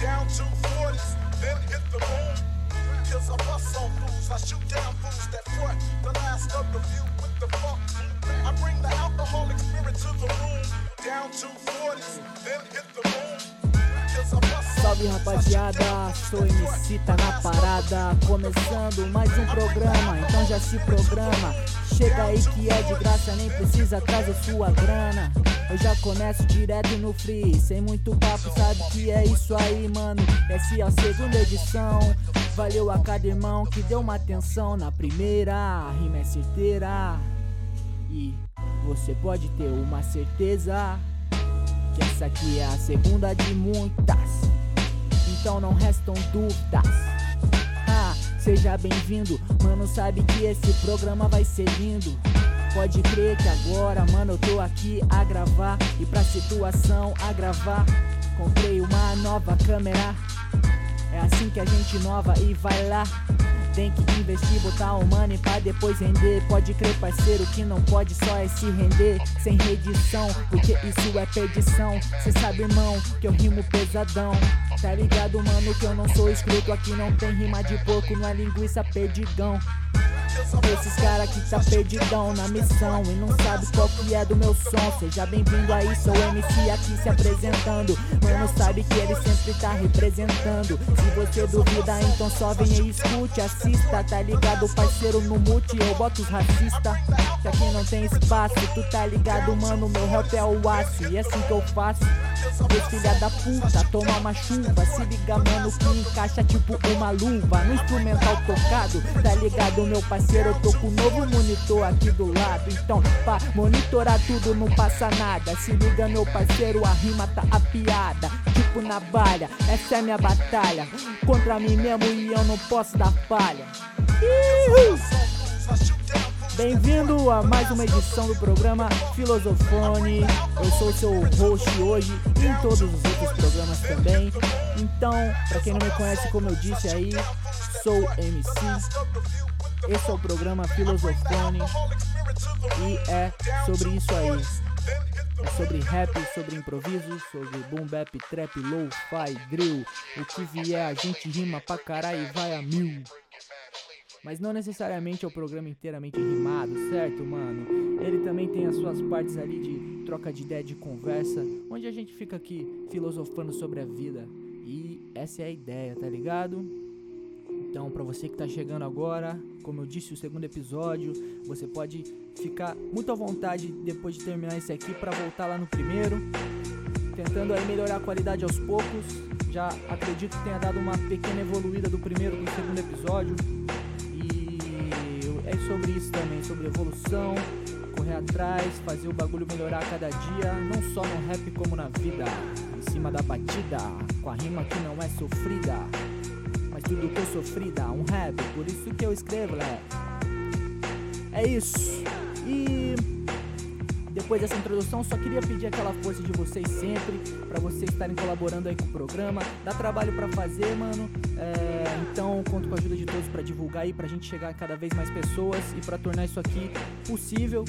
down two forties, then hit the room. Cause I bust on fools, I shoot down fools that front. The last of the few with the fuck. I bring the alcoholic spirit to the room. Down two forties, then hit the room. Cause I bust on Salve rapaziada, sou MC, tá na parada. Começando mais um programa, então já se programa. Chega aí que é de graça, nem precisa trazer sua grana. Eu já começo direto no free, sem muito papo, sabe que é isso aí, mano. Essa é a segunda edição. Valeu a cada irmão que deu uma atenção na primeira. A rima é certeira. E você pode ter uma certeza que essa aqui é a segunda de muitas. Então não restam dúvidas. Seja bem-vindo, mano. Sabe que esse programa vai ser lindo. Pode crer que agora, mano, eu tô aqui a gravar e pra situação a gravar. Comprei uma nova câmera. É assim que a gente inova e vai lá. Tem que investir, botar o money pra depois render. Pode crer, parceiro, que não pode só é se render sem redição, porque isso é perdição. Cê sabe, irmão, que eu rimo pesadão. Tá ligado, mano, que eu não sou escrito aqui, não tem rima de porco, não é linguiça perdigão. Esses cara que tá perdidão na missão e não sabe qual que é do meu som. Seja bem-vindo aí, sou MC aqui se apresentando. Mano, sabe que ele sempre tá representando. Se você duvida, então só venha e escute, assista. Tá ligado, parceiro, no mute, eu boto os racista. Que aqui não tem espaço, tu tá ligado, mano, meu rap é o aço. E é assim que eu faço. Esse filha da puta, toma uma chuva. Se liga, mano, que encaixa tipo uma luva. No instrumental tocado, tá ligado, meu parceiro? Eu tô com um novo monitor aqui do lado. Então, pra monitorar tudo, não passa nada. Se liga, meu parceiro, a rima tá apiada. Tipo navalha, essa é minha batalha. Contra mim mesmo e eu não posso dar falha. Bem-vindo a mais uma edição do programa Filosofone. Eu sou seu host hoje e em todos os outros programas também. Então, pra quem não me conhece, como eu disse aí, sou MC. Esse é o programa Filosofone e é sobre isso aí. É sobre rap, sobre improviso, sobre boom bap, trap, low-fi, drill. O que vier a gente rima pra caralho e vai a mil. Mas não necessariamente é o programa inteiramente rimado, certo, mano? Ele também tem as suas partes ali de troca de ideia, de conversa, onde a gente fica aqui filosofando sobre a vida. E essa é a ideia, tá ligado? Então, pra você que tá chegando agora, como eu disse, o segundo episódio, você pode ficar muito à vontade depois de terminar esse aqui pra voltar lá no primeiro, tentando aí melhorar a qualidade aos poucos. Já acredito que tenha dado uma pequena evoluída do primeiro pro segundo episódio. E é sobre isso também, sobre evolução, correr atrás, fazer o bagulho melhorar a cada dia, não só no rap como na vida. Em cima da batida, com a rima que não é sofrida. Mas tudo que eu sofri dá um rap, por isso que eu escrevo, né? É isso. E depois dessa introdução, só queria pedir aquela força de vocês sempre, pra vocês estarem colaborando aí com o programa. Dá trabalho pra fazer, mano. É, então, conto com a ajuda de todos pra divulgar aí, pra gente chegar a cada vez mais pessoas e pra tornar isso aqui possível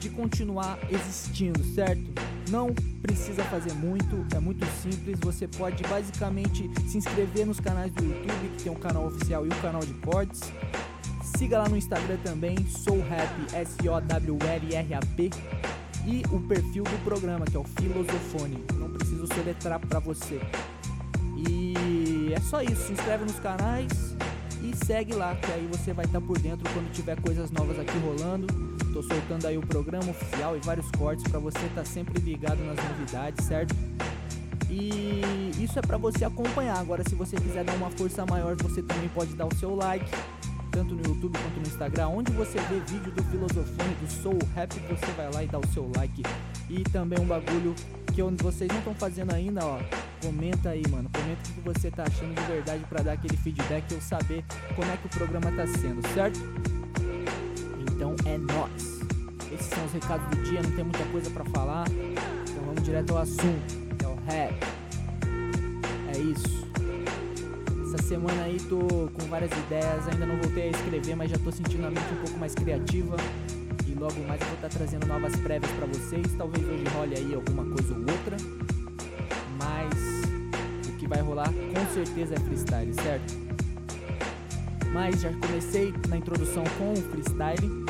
de continuar existindo, certo? Não precisa fazer muito, é muito simples. Você pode basicamente se inscrever nos canais do YouTube, que tem um canal oficial e um canal de cortes. Siga lá no Instagram também, SouRap, S-O-W-L-R-A-P. E o perfil do programa, que é o Filosofone. Não preciso soletrar pra você. E é só isso. Se inscreve nos canais e segue lá, que aí você vai estar por dentro quando tiver coisas novas aqui rolando. Tô soltando aí o programa oficial e vários cortes pra você estar sempre ligado nas novidades, certo? E isso é pra você acompanhar. Agora, se você quiser dar uma força maior, você também pode dar o seu like, tanto no YouTube quanto no Instagram. Onde você vê vídeo do Filosofone, do Soul Rap, você vai lá e dá o seu like. E também um bagulho que vocês não estão fazendo ainda, ó. Comenta aí, mano. Comenta o que você tá achando de verdade pra dar aquele feedback e eu saber como é que o programa tá sendo, certo? Então é nóis. Esses são os recados do dia, não tem muita coisa pra falar. Então vamos direto ao assunto, é o rap. É isso. Semana aí tô com várias ideias, ainda não voltei a escrever, mas já tô sentindo a mente um pouco mais criativa. E logo mais eu vou estar trazendo novas prévias pra vocês. Talvez hoje role aí alguma coisa ou outra. Mas o que vai rolar com certeza é freestyle, certo? Mas já comecei na introdução com o freestyle.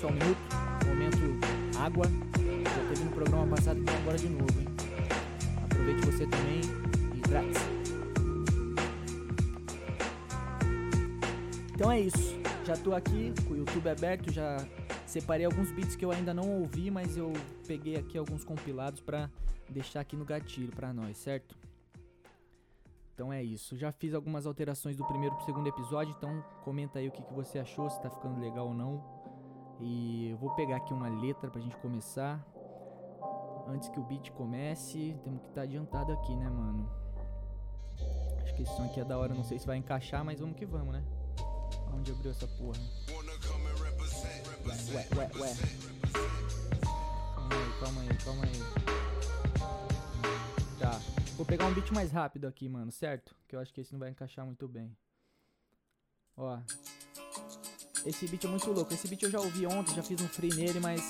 Só um minuto, momento água. Já teve no programa passado e agora de novo, hein? Aproveite você também e hidrate-se. Então é isso. Já tô aqui com o YouTube aberto, já separei alguns beats que eu ainda não ouvi, mas eu peguei aqui alguns compilados pra deixar aqui no gatilho pra nós, certo? Então é isso. Já fiz algumas alterações do primeiro pro segundo episódio, então comenta aí o que, que você achou, se tá ficando legal ou não. E eu vou pegar aqui uma letra pra gente começar. Antes que o beat comece, temos que estar tá adiantado aqui, né, mano? Acho que esse som aqui é da hora, não sei se vai encaixar, mas vamos que vamos, né? Onde abriu essa porra? Ué, ué, ué. Calma aí, calma aí, calma aí. Tá. Vou pegar um beat mais rápido aqui, mano, certo? Que eu acho que esse não vai encaixar muito bem. Ó. Esse beat é muito louco. Esse beat eu já ouvi ontem, já fiz um free nele, mas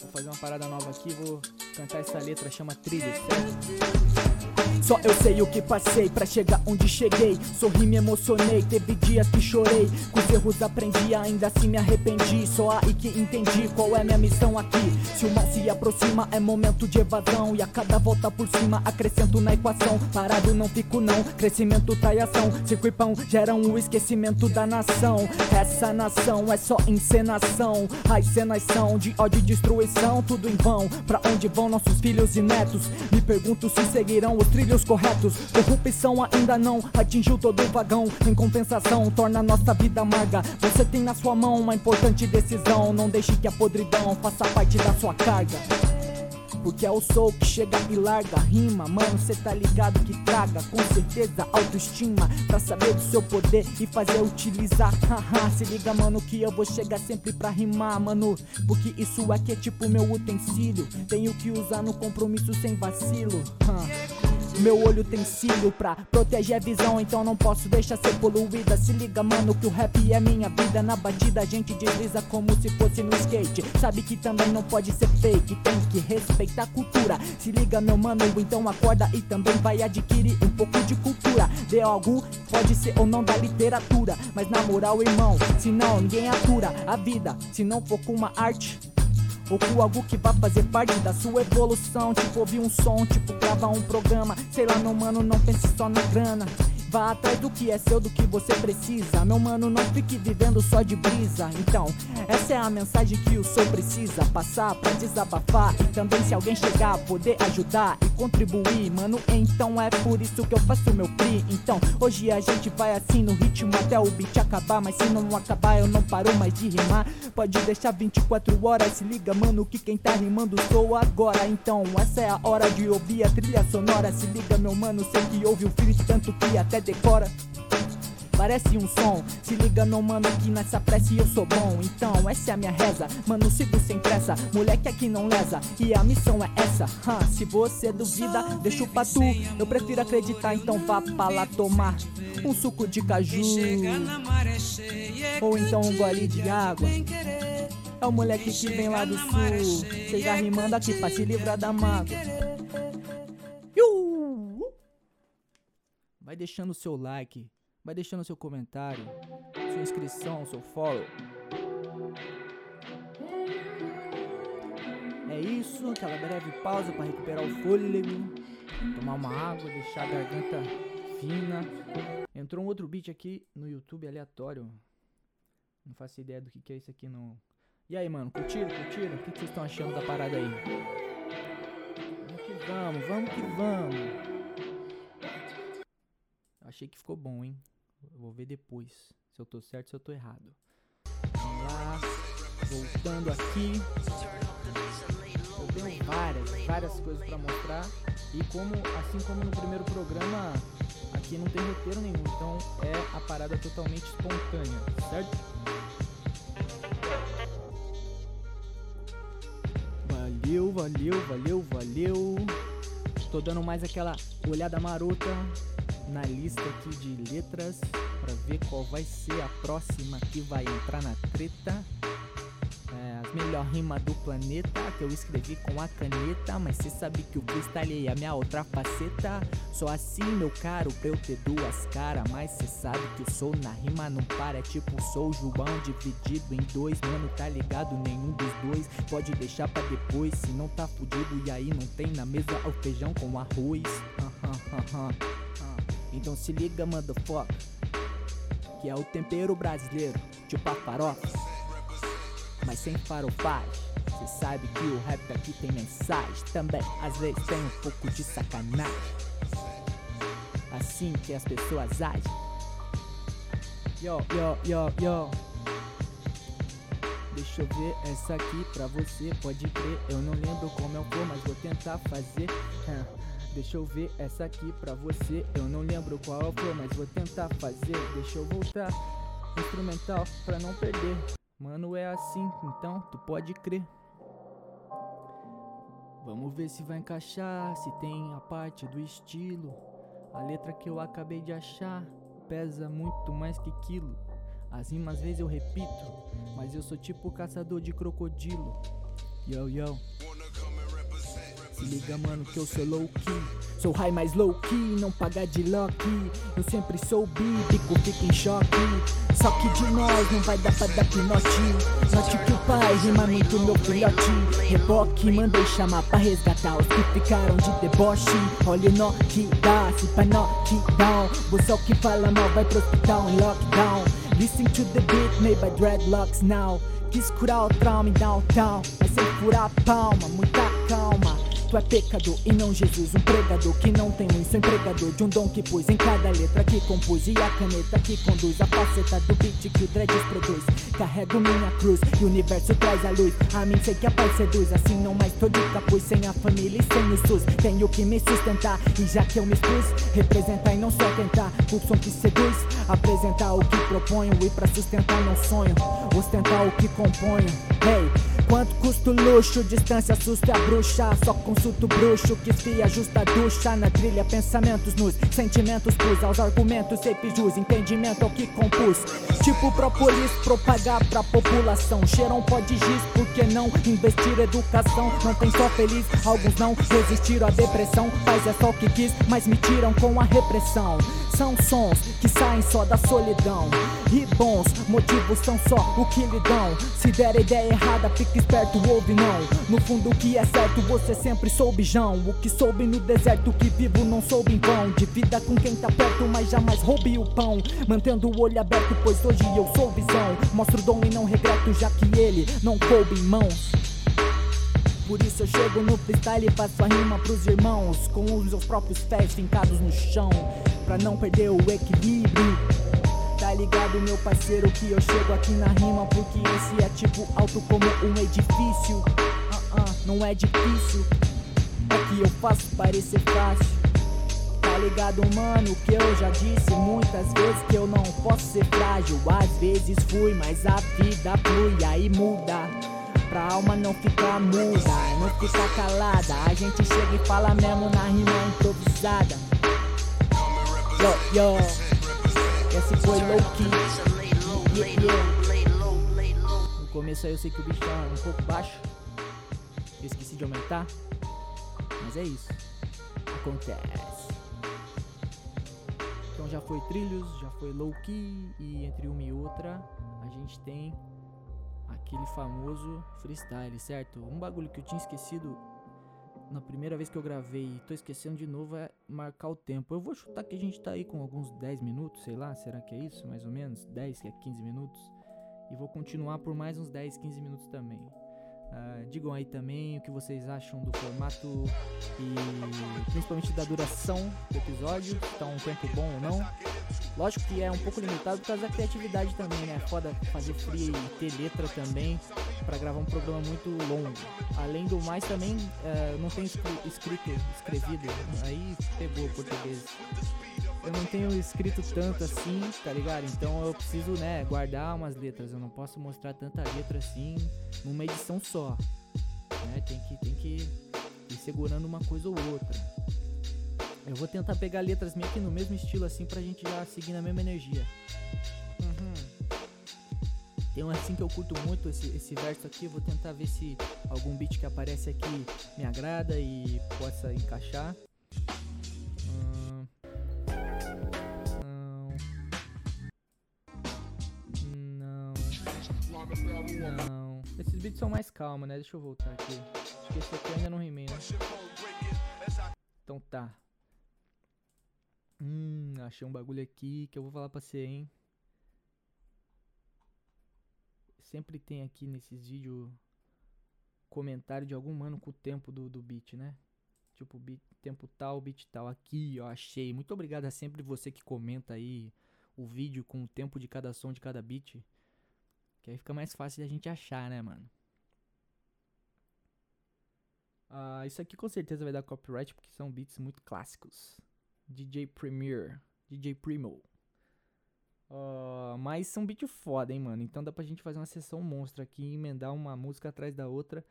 vou fazer uma parada nova aqui. Vou cantar essa letra, chama Trilha, certo? Só eu sei o que passei pra chegar onde cheguei. Sorri, me emocionei, teve dias que chorei. Com os erros aprendi, ainda assim me arrependi. Só aí que entendi qual é minha missão aqui. Se o mar se aproxima, é momento de evasão. E a cada volta por cima, acrescento na equação. Parado não fico não, crescimento tá em ação. Circo e pão geram o esquecimento da nação. Essa nação é só encenação. As cenas são de ódio e destruição, tudo em vão. Pra onde vão nossos filhos e netos? Me pergunto se seguirão os trilhos trilhos corretos. Corrupção ainda não atingiu todo o vagão. Em compensação, torna nossa vida amarga. Você tem na sua mão uma importante decisão. Não deixe que a podridão faça parte da sua carga. Porque é o soul que chega e larga rima Mano, cê tá ligado que traga Com certeza autoestima Pra saber do seu poder e fazer utilizar Haha, se liga mano que eu vou chegar sempre pra rimar Mano, porque isso aqui é tipo meu utensílio Tenho que usar no compromisso sem vacilo meu olho tem cílio pra proteger a visão, então não posso deixar ser poluída. Se liga, mano, que o rap é minha vida. Na batida a gente desliza como se fosse no skate. Sabe que também não pode ser fake, tem que respeitar a cultura. Se liga, meu mano, então acorda e também vai adquirir um pouco de cultura. De algo pode ser ou não da literatura, mas na moral, irmão, se não ninguém atura a vida. Se não for com uma arte ou com algo que vá fazer parte da sua evolução. Tipo, ouvir um som, tipo, gravar um programa. Sei lá, meu mano, não pense só na grana. Vá atrás do que é seu, do que você precisa. Meu mano, não fique vivendo só de brisa. Então, essa é a mensagem que o sou precisa passar pra desabafar. Também, se alguém chegar, poder ajudar e contribuir. Mano, então é por isso que eu faço meu pri. Então, hoje a gente vai assim no ritmo até o beat acabar. Mas se não acabar, eu não paro mais de rimar. Pode deixar 24 horas, se liga, mano, que quem tá rimando sou agora. Então, essa é a hora de ouvir a trilha sonora. Se liga, meu mano, sei que ouve o filho tanto que até decora. Parece um som, se liga meu mano que nessa prece eu sou bom. Então essa é a minha reza, mano sigo sem pressa. Moleque aqui não lesa, e a missão é essa. Huh, Se você duvida, deixa o patu Eu prefiro acreditar, então vá pra lá tomar Um suco de caju. Ou então um gole de água. É o moleque que vem lá do sul. Chega rimando aqui pra se livrar da mágoa Vai deixando o seu like, vai deixando o seu comentário, sua inscrição, seu follow. É isso, aquela breve pausa para recuperar o fôlego, tomar uma água, deixar a garganta fina. Entrou um outro beat aqui no YouTube aleatório. Não faço ideia do que, é isso aqui não. E aí, mano, curtiram, curtiram? O que, que vocês estão achando da parada aí? Vamos que vamos, vamos que vamos. Achei que ficou bom, hein? Eu vou ver depois se eu tô certo se eu tô errado. Vamos lá. Voltando aqui. Eu tenho várias, várias coisas para mostrar. E como, assim como no primeiro programa, aqui não tem roteiro nenhum. Então é a parada totalmente espontânea, certo? Valeu, valeu, valeu, valeu. Tô dando mais aquela olhada marota na lista aqui de letras para ver qual vai ser a próxima que vai entrar na treta. É, as Melhor rima do planeta que eu escrevi com a caneta. Mas cê sabe que o freestyle é a minha outra faceta. Só assim, meu caro, pra eu ter duas caras. Mas cê sabe que eu sou na rima, não para. É tipo sou João dividido em dois. Mano, tá ligado? Nenhum dos dois pode deixar pra depois. Se não tá fudido, e aí não tem na mesa o feijão com arroz. Então se liga, motherfucker. Que é o tempero brasileiro, tipo a farofa mas sem farofagem. Cê sabe que o rap aqui tem mensagem. Também, às vezes, tem um pouco de sacanagem. Assim que as pessoas agem. Yo, yo, yo, yo. Deixa eu ver essa aqui pra você, pode crer. Eu não lembro como eu vou, mas vou tentar fazer. Deixa eu ver essa aqui pra você. Eu não lembro qual vou, mas vou tentar fazer. Deixa eu voltar. Instrumental pra não perder. Mano, é assim, então tu pode crer. Vamos ver se vai encaixar, se tem a parte do estilo. A letra que eu acabei de achar pesa muito mais que quilo. As rimas às vezes eu repito, mas eu sou tipo caçador de crocodilo. Yo, yo. Se liga, mano, que eu sou low key. Sou high mais low key, não paga de lucky. Eu sempre sou bíblico, fica em choque. Só que de nós não vai dar pra dar pinote. Note que o pai rima muito meu filhote. Reboque, mandei chamar pra resgatar os que ficaram de deboche. Olha o nó que dá, se pra knockdown. Você é o que fala mal, vai pro hospital em lockdown. Listen to the beat made by dreadlocks now. Quis curar o trauma em downtown, mas sem furar a palma, muita calma. Tu é pecador e não Jesus, um pregador que não tem um, empregador de um dom que pus em cada letra que compus e a caneta que conduz a faceta do beat que o dreads produz. Carrego minha cruz e o universo traz a luz. A mim sei que a paz seduz, assim não mais tô de capuz, sem a família e sem o SUS. Tenho que me sustentar e já que eu me expus, representar e não só tentar. O som que seduz, apresentar o que proponho e pra sustentar não sonho, ostentar o que componho. Hey, Quanto custa o luxo? Distância assusta a bruxa. Só consulto o bruxo que espia justa a ducha. Na trilha, pensamentos nos sentimentos pus aos argumentos. Sempre jus, entendimento ao que compus. Tipo propolis, propagar pra população. Cheiram pode giz, por que não investir educação? Não tem só feliz, alguns não resistiram à depressão. Faz é só o que quis, mas me tiram com a repressão. São sons que saem só da solidão. E bons motivos são só o que lhe dão. Se der ideia errada, fique esperto, ouve não. No fundo, o que é certo, você sempre soube, Jão. O que soube no deserto, que vivo não soube em vão. De vida com quem tá perto, mas jamais roube o pão. Mantendo o olho aberto, pois hoje eu sou visão. Mostro o dom e não regreto, já que ele não coube em mãos. Por isso eu chego no freestyle e faço a rima pros irmãos Com os meus próprios pés fincados no chão Pra não perder o equilíbrio Tá ligado meu parceiro que eu chego aqui na rima Porque esse é tipo alto como um edifício. Uh -uh, Não é difícil É que eu faço parecer fácil. Tá ligado mano que eu já disse muitas vezes Que eu não posso ser frágil. Às vezes fui, mas a vida flui Aí muda. Pra alma não ficar muda, não ficar calada. A gente chega e fala mesmo na rima improvisada. Yo, yo, esse foi low key. No começo aí eu sei que o bicho tá um pouco baixo. Eu esqueci de aumentar. Mas é isso. Acontece. Então já foi trilhos, já foi low key e entre uma e outra a gente tem aquele famoso freestyle, certo? Um bagulho que eu tinha esquecido na primeira vez que eu gravei e tô esquecendo de novo é marcar o tempo. Eu vou chutar que a gente tá aí com alguns 10 minutos, sei lá, será que é isso? Mais ou menos? 10, que é 15 minutos. E vou continuar por mais uns 10, 15 minutos também. Uh, digam aí também o que vocês acham do formato e principalmente da duração do episódio, se tá um tempo bom ou não. Lógico que é um pouco limitado por causa da criatividade também, né? É foda fazer free e ter letra também para gravar um programa muito longo. Além do mais, também uh, não tem escrito, escrevido, aí pegou o português eu não tenho escrito tanto assim, tá ligado? Então eu preciso, né, guardar umas letras. Eu não posso mostrar tanta letra assim numa edição só. Né? Tem que, tem que ir segurando uma coisa ou outra. Eu vou tentar pegar letras meio que no mesmo estilo assim pra gente já seguir na mesma energia. Uhum. Tem um assim que eu curto muito, esse, esse verso aqui. Vou tentar ver se algum beat que aparece aqui me agrada e possa encaixar. Hum, não. Não. Não. Esses beats são mais calmos, né? Deixa eu voltar aqui. Acho que esse aqui eu ainda não rimei, né? Então tá. Hum, achei um bagulho aqui que eu vou falar pra você, hein? Sempre tem aqui nesses vídeos comentário de algum mano com o tempo do, do beat, né? Tipo, beat, tempo tal, beat tal. Aqui, ó, achei. Muito obrigado a sempre você que comenta aí o vídeo com o tempo de cada som de cada beat. Que aí fica mais fácil a gente achar, né, mano? Ah, isso aqui com certeza vai dar copyright porque são beats muito clássicos. DJ Premier, DJ Primo. Uh, mas são beat foda, hein, mano. Então dá pra gente fazer uma sessão monstro aqui e emendar uma música atrás da outra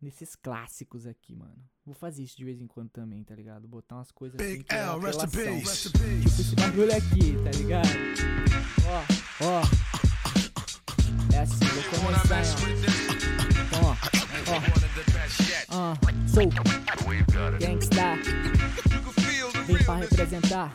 nesses clássicos aqui, mano. Vou fazer isso de vez em quando também, tá ligado? Botar umas coisas assim Big que é L, rest in peace. Tipo esse bagulho aqui, tá ligado? Ó, ó. É assim, vou começar, ó. Então, ó. Ah, sou gangsta. Pra representar.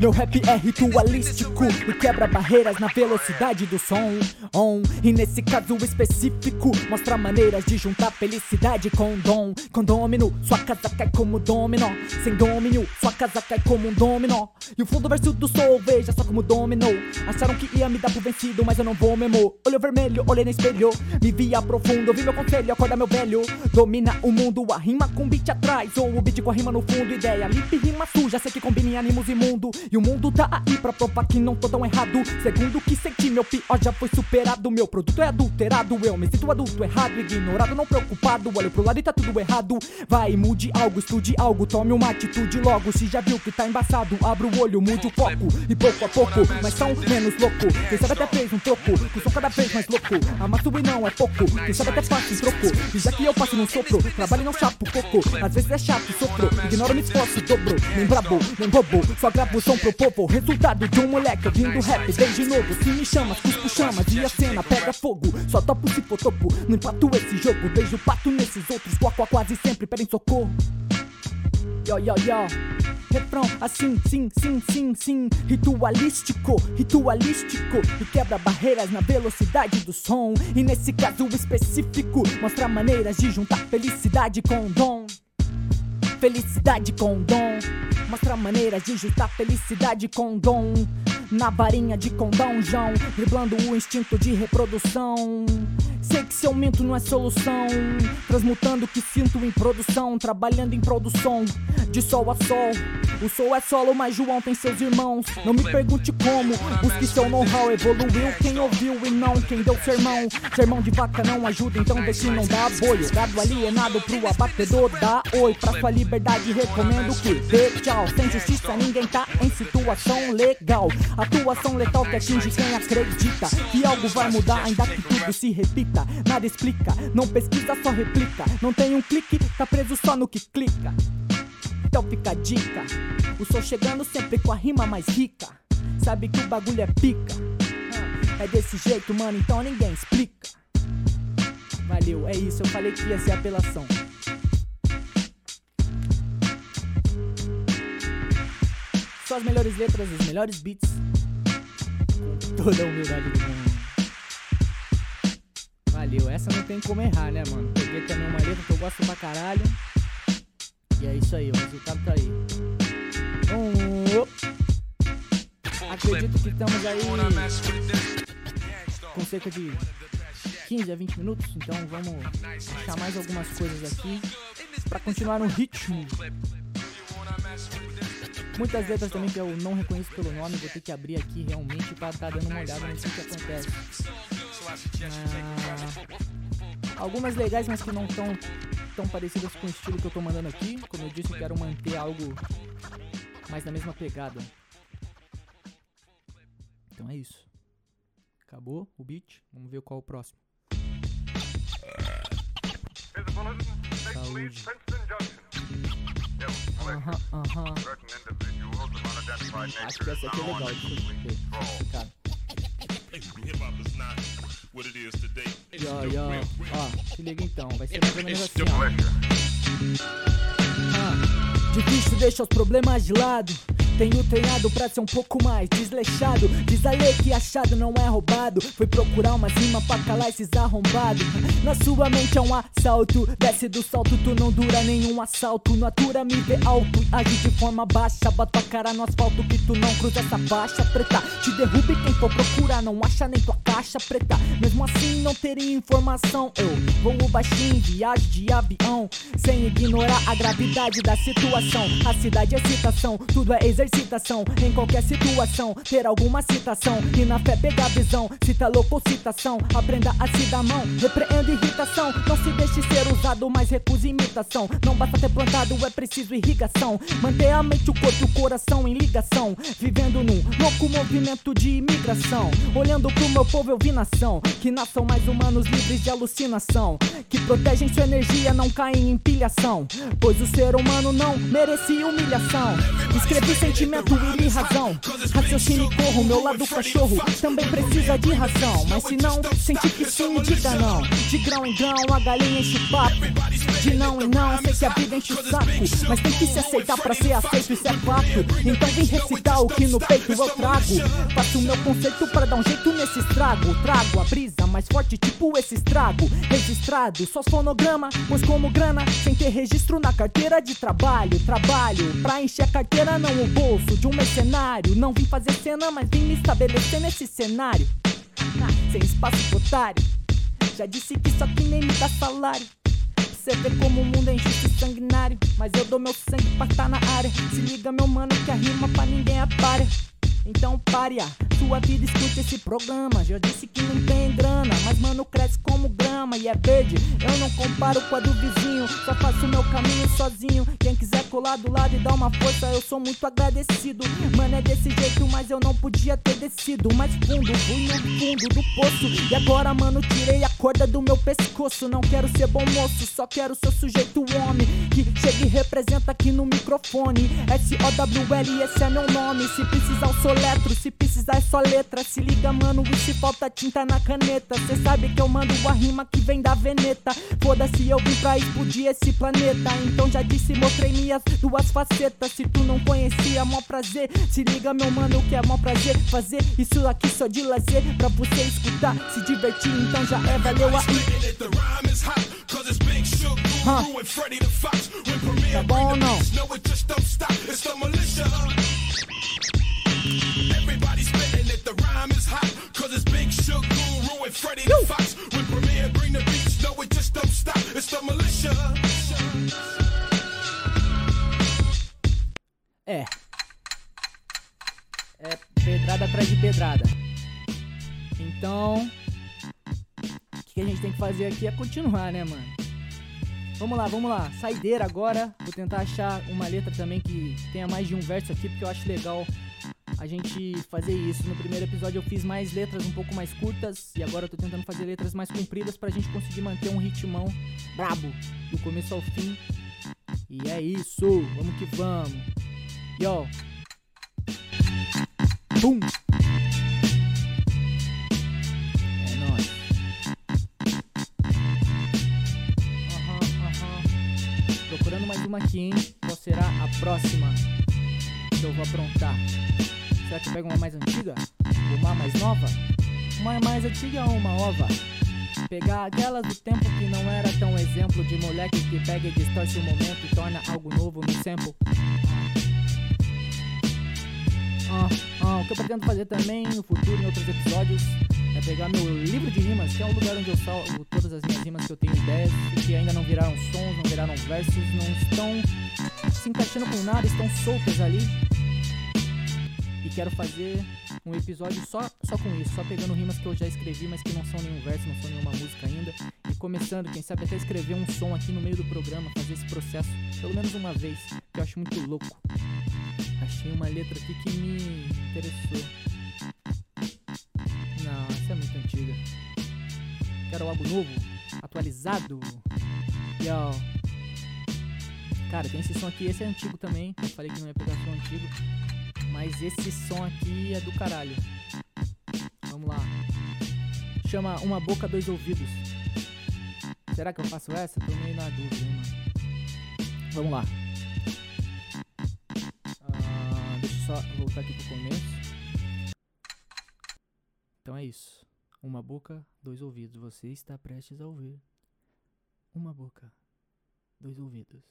Meu rap é ritualístico e quebra barreiras na velocidade do som. On. E nesse caso específico, mostra maneiras de juntar felicidade com dom. Condômino, sua casa cai como dominó. Sem domínio, sua casa cai como um dominó. E o fundo verso do soul, veja só como dominou. Acharam que ia me dar por vencido, mas eu não vou mesmo. Olho vermelho, olhei no espelho. Me via profundo, ouvi meu conselho, acorda meu velho. Domina o mundo, a rima com beat atrás. Ou o beat com a rima no fundo, ideia limpa e rima suja. Sei que combina em ânimos imundo. E o mundo tá aí pra provar que não tô tão errado. Segundo o que senti, meu pior já foi superado. Meu produto é adulterado. Eu me sinto adulto errado, ignorado, não preocupado. Olho pro lado e tá tudo errado. Vai, mude algo, estude algo, tome uma atitude logo. Se já viu que tá embaçado, abre o olho, mude o foco. E pouco a pouco, mas são menos louco. Quem sabe até fez um troco, que sou cada vez mais louco. Amasso e não é pouco, quem sabe até faz um troco. E já que eu passo num sopro, trabalho e não chapo coco. Às vezes é chato, sopro, ignoro, me esforço, dobro. Nem brabo, nem bobo, só gravo som pro povo. Resultado de um moleque ouvindo rap desde novo. Se me chama, cuspo chama, e a cena pega fogo. Só topo se for topo, não empato esse jogo. Beijo pato nesses outros, quá, quase sempre pedem socorro. Yo, yo, yo. Refrão assim, sim, sim, sim, sim. Ritualístico, ritualístico. E quebra barreiras na velocidade do som. E nesse caso específico, mostra maneiras de juntar felicidade com dom. Felicidade com dom. Mostra maneiras de juntar felicidade com dom. Na varinha de condão, João, driblando o instinto de reprodução. Sei que seu aumento não é solução. Transmutando o que sinto em produção, trabalhando em produção, de sol a sol. O sol é solo, mas João tem seus irmãos. Não me pergunte como, busque seu know-how. Evoluiu quem ouviu e não quem deu sermão. Sermão de vaca não ajuda, então deixe não dá apoio. Gado alienado pro abatedor, dá oi. Pra sua liberdade, recomendo que dê tchau. Sem justiça, ninguém tá em situação legal. Atuação letal que atinge quem acredita que algo vai mudar, ainda que tudo se repita. Nada explica, não pesquisa, só replica. Não tem um clique, tá preso só no que clica. Então fica a dica. O som chegando sempre com a rima mais rica. Sabe que o bagulho é pica. É desse jeito, mano, então ninguém explica. Valeu, é isso, eu falei que ia ser apelação. Só as melhores letras, os melhores beats. Toda a humildade do mundo. Valeu, essa não tem como errar, né, mano? Peguei também uma letra que eu gosto pra caralho. E é isso aí, o resultado tá aí. Um. Acredito que estamos aí com cerca de 15 a 20 minutos, então vamos deixar mais algumas coisas aqui pra continuar no ritmo. Muitas letras também que eu não reconheço pelo nome, vou ter que abrir aqui realmente pra estar dando uma olhada no que acontece. Ah, algumas legais, mas que não estão tão parecidas com o estilo que eu tô mandando aqui. Como eu disse, eu quero manter algo mais na mesma pegada. Então é isso. Acabou o beat. Vamos ver qual é o próximo. Saúde. Aham, aham. Acho essa aqui é legal. Yo, yo. Ó, se liga então, vai ser mais ou menos assim, ó. Ah, difícil deixa os problemas de lado. Tenho treinado pra ser um pouco mais desleixado. Diz a lei que achado não é roubado. Foi procurar uma rima pra calar esses arrombados. Na sua mente é um assalto. Desce do salto, tu não dura nenhum assalto. No atura me vê alto e age de forma baixa. Bota a cara no asfalto que tu não cruza essa faixa preta. Te derrube quem for procurar, não acha nem tua caixa preta. Mesmo assim não teria informação. Eu voo baixinho, viagem de avião. Sem ignorar a gravidade da situação. A cidade é citação, tudo é exercício excitação em qualquer situação. Ter alguma citação e na fé pegar visão. Cita louco ou citação, aprenda a se dar mão. Repreenda irritação, não se deixe ser usado, mas recuse imitação. Não basta ter plantado, é preciso irrigação. Manter a mente, o corpo e o coração em ligação. Vivendo num louco movimento de imigração. Olhando pro meu povo, eu vi nação. Que nasçam mais humanos livres de alucinação. Que protegem sua energia, não caem em pilhação. Pois o ser humano não merecia humilhação. Escrevi sentimento e razão. Raciocínio e corro, meu lado cachorro também precisa de razão. Mas se não, sente que sim, diga não. De grão em grão, a galinha enche o papo. De não em não, sei que a vida enche o saco. Mas tem que se aceitar pra ser aceito, isso é fato. Então vem recitar o que no peito eu trago. Faço o meu conceito pra dar um jeito nesse estrago. Trago a brisa mais forte, tipo esse estrago. Registrado, só fonograma, pois como grana, sem ter registro na carteira de trabalho. Trabalho pra encher a carteira, não o bolso de um mercenário. Não vim fazer cena, mas vim me estabelecer nesse cenário. Ah, sem espaço otário. Já disse que isso aqui nem me dá salário. Você vê como o mundo é injusto e sanguinário. Mas eu dou meu sangue pra estar tá na área. Se liga, meu mano, que a rima pra ninguém é párea. Então pare a sua vida, escute esse programa. Já disse que não tem grana, mas mano cresce como grama e é verde. Eu não comparo com a do vizinho, só faço meu caminho sozinho. Quem quiser colar do lado e dar uma força, eu sou muito agradecido. Mano, é desse jeito, mas eu não podia ter descido mais fundo. Fui no fundo do poço e agora, mano, tirei a corda do meu pescoço. Não quero ser bom moço, só quero ser sujeito homem que chega e representa aqui no microfone. S-O-W-L, esse é meu nome. Se precisar, eu sou soletro. Se precisar é só letra. Se liga, mano, e se falta tinta na caneta. Cê sabe que eu mando a rima que vem da veneta. Foda-se, eu vim pra explodir esse planeta. Então já disse, mostrei minhas duas facetas. Se tu não conhecia, mó prazer. Se liga, meu mano, que é mó prazer fazer isso aqui só de lazer. Pra você escutar, se divertir, então já é, valeu aí. Huh. Tá bom ou não? The Fox. Premier the no, it just don't stop. It's the militia. É. É pedrada atrás de pedrada. Então, o que a gente tem que fazer aqui é continuar, né, mano? Vamos lá, vamos lá. Saideira agora. Vou tentar achar uma letra também que tenha mais de um verso aqui, porque eu acho legal a gente fazer isso. No primeiro episódio eu fiz mais letras um pouco mais curtas e agora eu tô tentando fazer letras mais compridas pra gente conseguir manter um ritmão brabo do começo ao fim. E é isso, vamos que vamos. Yo. Bum. É mais uma aqui, hein? Qual será a próxima que eu vou aprontar? Será que pega uma mais antiga? Uma mais nova? Uma mais antiga ou uma ova? Pegar aquelas do tempo que não era tão exemplo de moleque que pega e distorce o momento e torna algo novo no sample. Ah, ah, o que eu pretendo fazer também no futuro, em outros episódios, é pegar meu livro de rimas, que é o lugar onde eu salvo todas as minhas rimas que eu tenho ideias e que ainda não viraram sons, não viraram versos, não estão se encaixando com nada, estão soltas ali quero fazer um episódio só, só com isso, só pegando rimas que eu já escrevi, mas que não são nenhum verso, não são nenhuma música ainda. E começando, quem sabe até escrever um som aqui no meio do programa, fazer esse processo pelo menos uma vez, que eu acho muito louco. Achei uma letra aqui que me interessou. Não, essa é muito antiga. Quero algo novo, atualizado. Yo. Cara, tem esse som aqui, esse é antigo também. Eu falei que não ia pegar som antigo. Mas esse som aqui é do caralho. Vamos lá. chama Uma Boca, Dois Ouvidos. Será que eu faço essa? Tô meio na dúvida, hein, mano. Vamos lá. Ah, deixa eu só voltar aqui pro começo. Então é isso. Uma boca, dois ouvidos. Você está prestes a ouvir. Uma boca, dois ouvidos.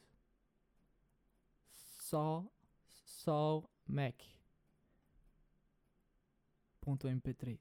Sol, Sol, Mac. Ponto MP3.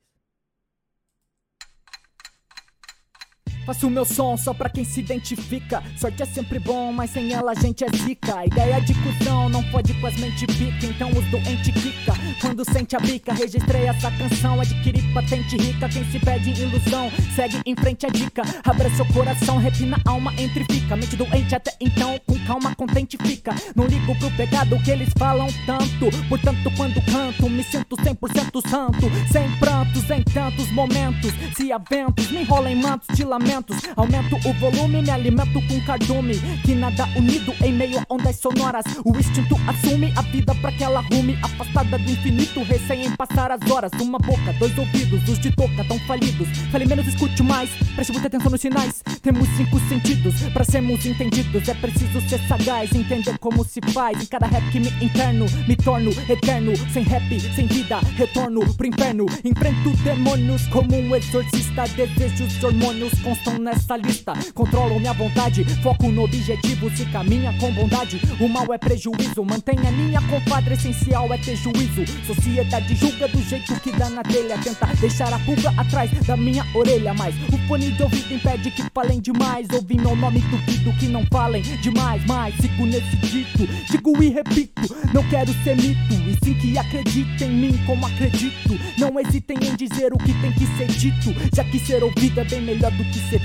Faço o meu som só pra quem se identifica. Sorte é sempre bom, mas sem ela a gente é zica. Ideia de cuzão não pode com as mente pica, então os doentes quica. Quando sente a bica, registrei essa canção. Adquiri patente rica. Quem se pede ilusão, segue em frente a dica. Abra seu coração, repina alma, entre fica. Mente doente até então, com calma, contente fica. Não ligo pro pegado que eles falam tanto. Portanto, quando canto, me sinto 100% santo. Sem prantos, em tantos momentos. Se há ventos, me enrola em mantos de lamento. Aumento o volume, me alimento com cardume. Que nada unido em meio a ondas sonoras. O instinto assume a vida pra que ela rume. Afastada do infinito, recém em passar as horas. Uma boca, dois ouvidos, os de toca tão falidos. Fale menos, escute mais. Preste muita atenção nos sinais. Temos cinco sentidos pra sermos entendidos. É preciso ser sagaz, entender como se faz. Em cada rap que me interno, me torno eterno. Sem rap, sem vida, retorno pro inferno. Enfrento demônios como um exorcista. Desejos de hormônios constam nessa lista. Controlo minha vontade, foco no objetivo. Se caminha com bondade, o mal é prejuízo. Mantenha linha, compadre, essencial é ter juízo. Sociedade julga do jeito que dá na telha. Tenta deixar a pulga atrás da minha orelha. Mas o fone de ouvido impede que falem demais. Ouvi meu nome, duvido que não falem demais. Mas sigo nesse dito, digo e repito. Não quero ser mito, e sim que acredite em mim como acredito. Não hesitem em dizer o que tem que ser dito, já que ser ouvido é bem melhor do que ser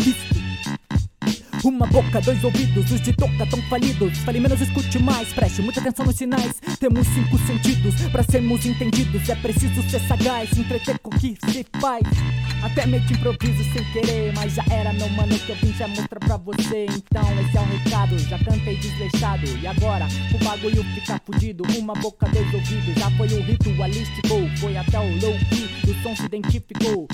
Uma boca, dois ouvidos, os de toca tão falidos. Fale menos, escute mais, preste muita atenção nos sinais. Temos cinco sentidos para sermos entendidos. É preciso ser sagaz, entreter com o que se faz. Até meio que improviso sem querer, mas já era meu mano que eu vim já mostrar pra você. Então esse é o recado, já cantei desleixado. E agora o bagulho fica fudido. Uma boca, dois ouvidos, já foi o ritualístico. Foi até o low key, o som se identificou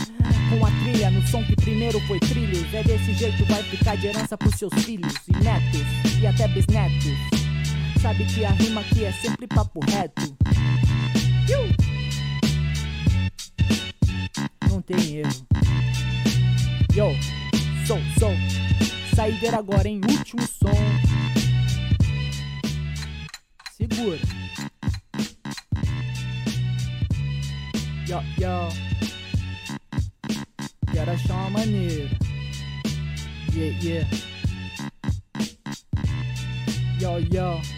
com a trilha no som que primeiro foi trilhos. É desse jeito vai ficar de herança pros seus filhos e netos e até bisnetos. Sabe que a rima aqui é sempre papo reto. Tem erro. Yo, som, som. Saideira agora em último som. Segura. Yo, yo. Quero achar uma maneira. Yeah, yeah. Yo, yo.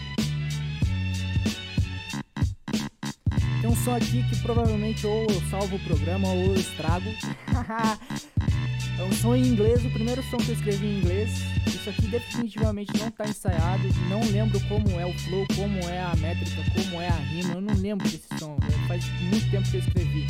Um som aqui que provavelmente ou eu salvo o programa ou eu estrago. é um som em inglês, o primeiro som que eu escrevi em inglês. Isso aqui definitivamente não tá ensaiado. Não lembro como é o flow, como é a métrica, como é a rima. Eu não lembro desse som. Faz muito tempo que eu escrevi.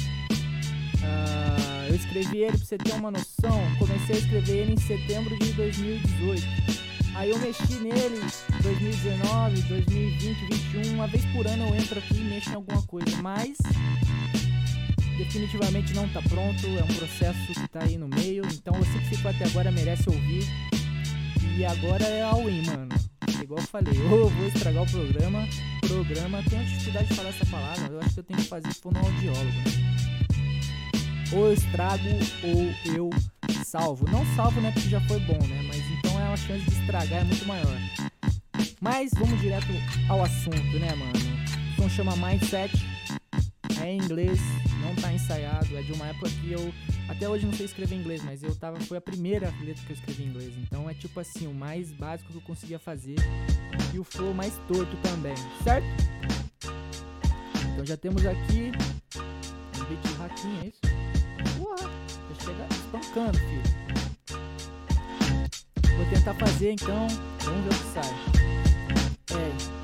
Uh, eu escrevi ele pra você ter uma noção. Comecei a escrever ele em setembro de 2018. Aí eu mexi nele 2019, 2020, 2021. Uma vez por ano eu entro aqui e mexo em alguma coisa. Mas definitivamente não tá pronto. É um processo que tá aí no meio. Então você que ficou até agora merece ouvir. E agora é all-in, mano. Igual eu falei, eu vou estragar o programa. Programa, tenho dificuldade de falar essa palavra. Eu acho que eu tenho que fazer isso no audiólogo, né? ou eu estrago ou eu salvo. Não salvo, né? Porque já foi bom, né? Uma chance de estragar é muito maior. Mas vamos direto ao assunto, né, mano? O som chama Mindset. É em inglês, não tá ensaiado. É de uma época que eu até hoje não sei escrever inglês, mas eu tava foi a primeira letra que eu escrevi em inglês. Então é tipo assim, o mais básico que eu conseguia fazer e o flow mais torto também, certo? Então já temos aqui um beat raquinha, é isso? Porra, já chega espancando, filho. Vou tentar fazer então, vamos ver o que sai. Ei.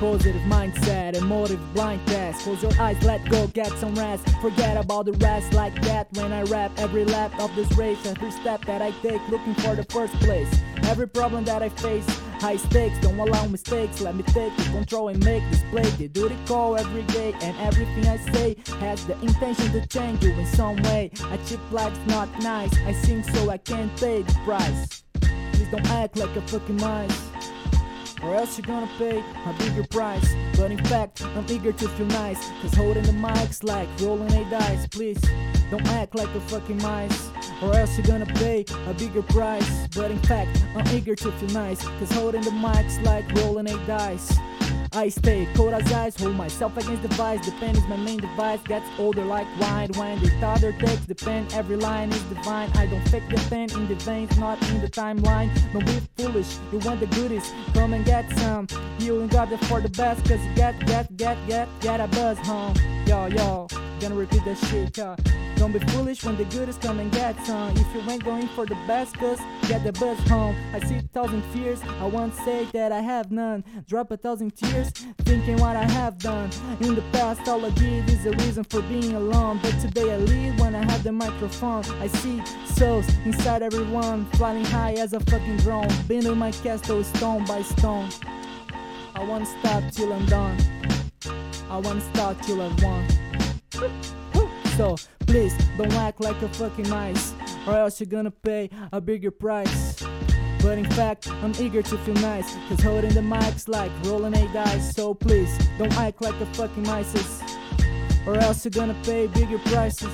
Positive mindset, emotive blind test. Close your eyes, let go, get some rest. Forget about the rest like that when I rap every lap of this race. Every step that I take, looking for the first place. Every problem that I face, High stakes, don't allow mistakes. Let me take the control and make this play. They do the call every day, and everything I say has the intention to change you in some way. A cheap life's not nice. I sing so I can't pay the price. Don't act like a fucking mice. Or else you're gonna pay a bigger price. But in fact, I'm eager to feel nice. Cause holding the mic's like rolling a dice. Please don't act like a fucking mice. Or else you're gonna pay a bigger price. But in fact, I'm eager to feel nice. Cause holding the mic's like rolling a dice. I stay cold as ice, hold myself against the vice. The pen is my main device, gets older like wine. When the father takes the pen, every line is divine. I don't fake the pen in the veins, not in the timeline. Don't be foolish, you want the goodies, come and get some. You ain't got it for the best, cause you get, get, get, get, get a buzz, huh? Yo, yo, gonna repeat that shit. Don't be foolish when the good is coming, get some. If you ain't going for the best, cause get the buzz home. I see a thousand fears, I won't say that I have none. Drop a thousand tears, thinking what I have done. In the past, all I did is a reason for being alone. But today I lead when I have the microphone. I see souls inside everyone, flying high as a fucking drone. Building my castle stone by stone. I won't stop till I'm done. I won't stop till I've won. So please don't act like a fucking mice, or else you're gonna pay a bigger price. But in fact, I'm eager to feel nice, cause holding the mic's like rolling a dice. So please don't act like a fucking mice, or else you're gonna pay bigger prices.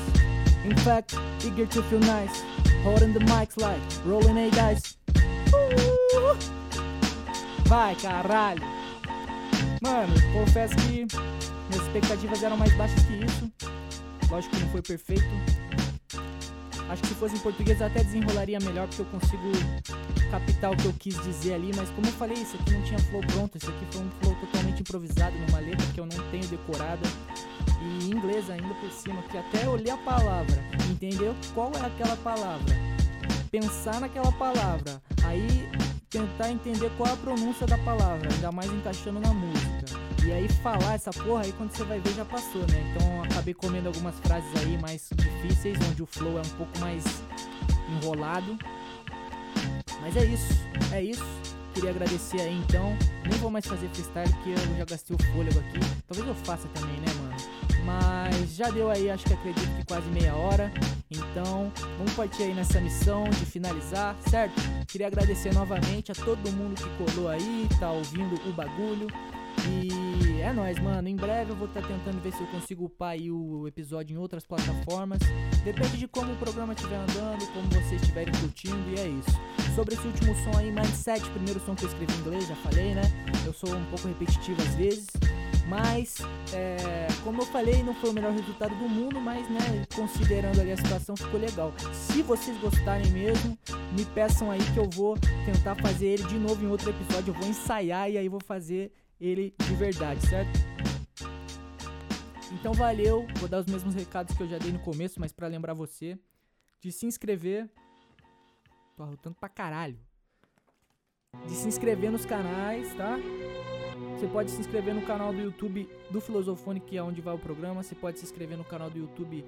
In fact, eager to feel nice, holding the mic's like rolling a dice. Vai, caralho! Mano, confesso que minhas expectativas eram mais baixas que isso. Lógico que não foi perfeito. Acho que se fosse em português até desenrolaria melhor, porque eu consigo captar o que eu quis dizer ali. Mas como eu falei, isso aqui não tinha flow pronto. Isso aqui foi um flow totalmente improvisado numa letra que eu não tenho decorada. E em inglês ainda por cima, que até li a palavra, entendeu? Qual é aquela palavra? Pensar naquela palavra. Aí tentar entender qual é a pronúncia da palavra, ainda mais encaixando na música. E aí falar essa porra aí quando você vai ver já passou, né? Então acabei comendo algumas frases aí mais difíceis, onde o flow é um pouco mais enrolado. Mas é isso, é isso. Queria agradecer aí então. Nem vou mais fazer freestyle porque eu já gastei o fôlego aqui. Talvez eu faça também, né, mano? Mas já deu aí, acho que acredito que quase meia hora. Então, vamos partir aí nessa missão de finalizar, certo? Queria agradecer novamente a todo mundo que colou aí, tá ouvindo o bagulho. E é nóis, mano. Em breve eu vou estar tá tentando ver se eu consigo upar o episódio em outras plataformas. Depende de como o programa estiver andando, como vocês estiverem curtindo, e é isso. Sobre esse último som aí, Mindset, primeiro som que eu escrevi em inglês, já falei, né? Eu sou um pouco repetitivo às vezes. Mas, é, como eu falei, não foi o melhor resultado do mundo, mas, né, considerando ali a situação, ficou legal. Se vocês gostarem mesmo, me peçam aí que eu vou tentar fazer ele de novo em outro episódio. Eu vou ensaiar e aí vou fazer ele de verdade, certo? Então valeu, vou dar os mesmos recados que eu já dei no começo, mas para lembrar você de se inscrever. Tô arrotando pra caralho. De se inscrever nos canais, tá? Você pode se inscrever no canal do YouTube do Filosofone, que é onde vai o programa. Você pode se inscrever no canal do YouTube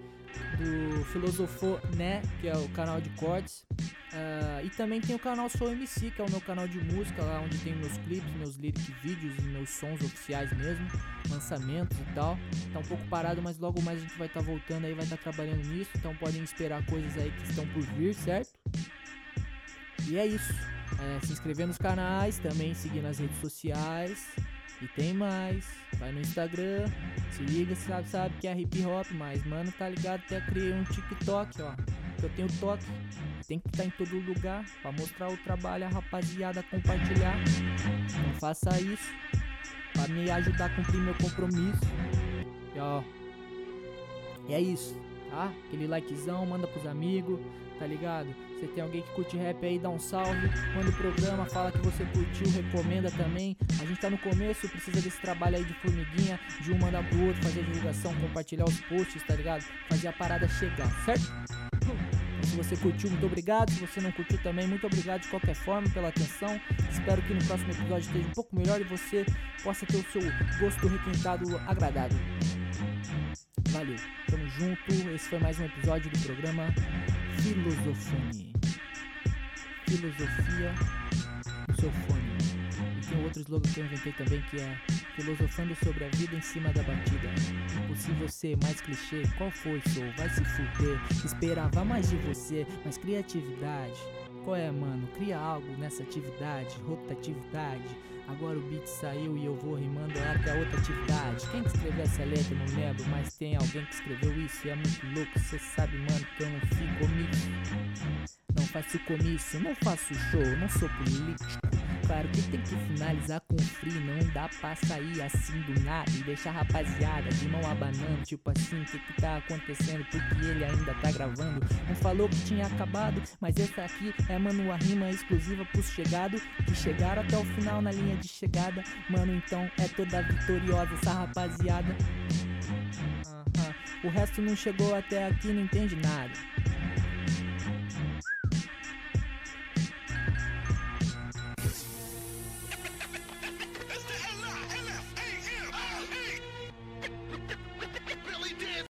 do Filosofo, né? Que é o canal de cortes. Uh, e também tem o canal Sou MC, que é o meu canal de música, lá onde tem meus clipes, meus lyric vídeos, meus sons oficiais mesmo, lançamentos e tal. Tá um pouco parado, mas logo mais a gente vai estar tá voltando aí, vai estar tá trabalhando nisso. Então podem esperar coisas aí que estão por vir, certo? E é isso. É, se inscrever nos canais, também seguir nas redes sociais. E tem mais. Vai no Instagram, se liga, sabe, sabe que é hip hop, mas mano, tá ligado? Até criei um TikTok, ó. Eu tenho toque, tem que estar tá em todo lugar para mostrar o trabalho, a rapaziada compartilhar. Não faça isso para me ajudar a cumprir meu compromisso. E ó, é isso, tá? Aquele likezão, manda pros amigos, tá ligado? Você tem alguém que curte rap aí, dá um salve, manda o programa, fala que você curtiu, recomenda também. A gente tá no começo, precisa desse trabalho aí de formiguinha, de um mandar pro outro, fazer divulgação, compartilhar os posts, tá ligado? Fazer a parada chegar, certo? Se você curtiu, muito obrigado. Se você não curtiu também, muito obrigado de qualquer forma pela atenção. Espero que no próximo episódio esteja um pouco melhor e você possa ter o seu gosto requintado agradável. Valeu, tamo junto. Esse foi mais um episódio do programa Filosofone. Filosofia no seu fone. tem outro slogan que eu inventei também que é filosofando sobre a vida em cima da batida. Impossível ser mais clichê, qual foi, sou? Vai se fuder. Esperava mais de você, mas criatividade. Qual é, mano? Cria algo nessa atividade, rotatividade. Agora o beat saiu e eu vou rimando até a outra atividade. Quem que escreveu essa letra não lembro, mas tem alguém que escreveu isso e é muito louco. Cê sabe, mano, que eu não fico omisso. Não faço comício, não faço show, não sou político. Claro que tem que finalizar com free, não dá pra sair assim do nada e deixar a rapaziada de mão abanando. Tipo assim, o que que tá acontecendo? Porque ele ainda tá gravando. Não falou que tinha acabado, mas essa aqui é, mano, a rima exclusiva pros chegados que chegaram até o final na linha de chegada. Mano, então é toda vitoriosa essa rapaziada. Aham. O resto não chegou até aqui, não entende nada.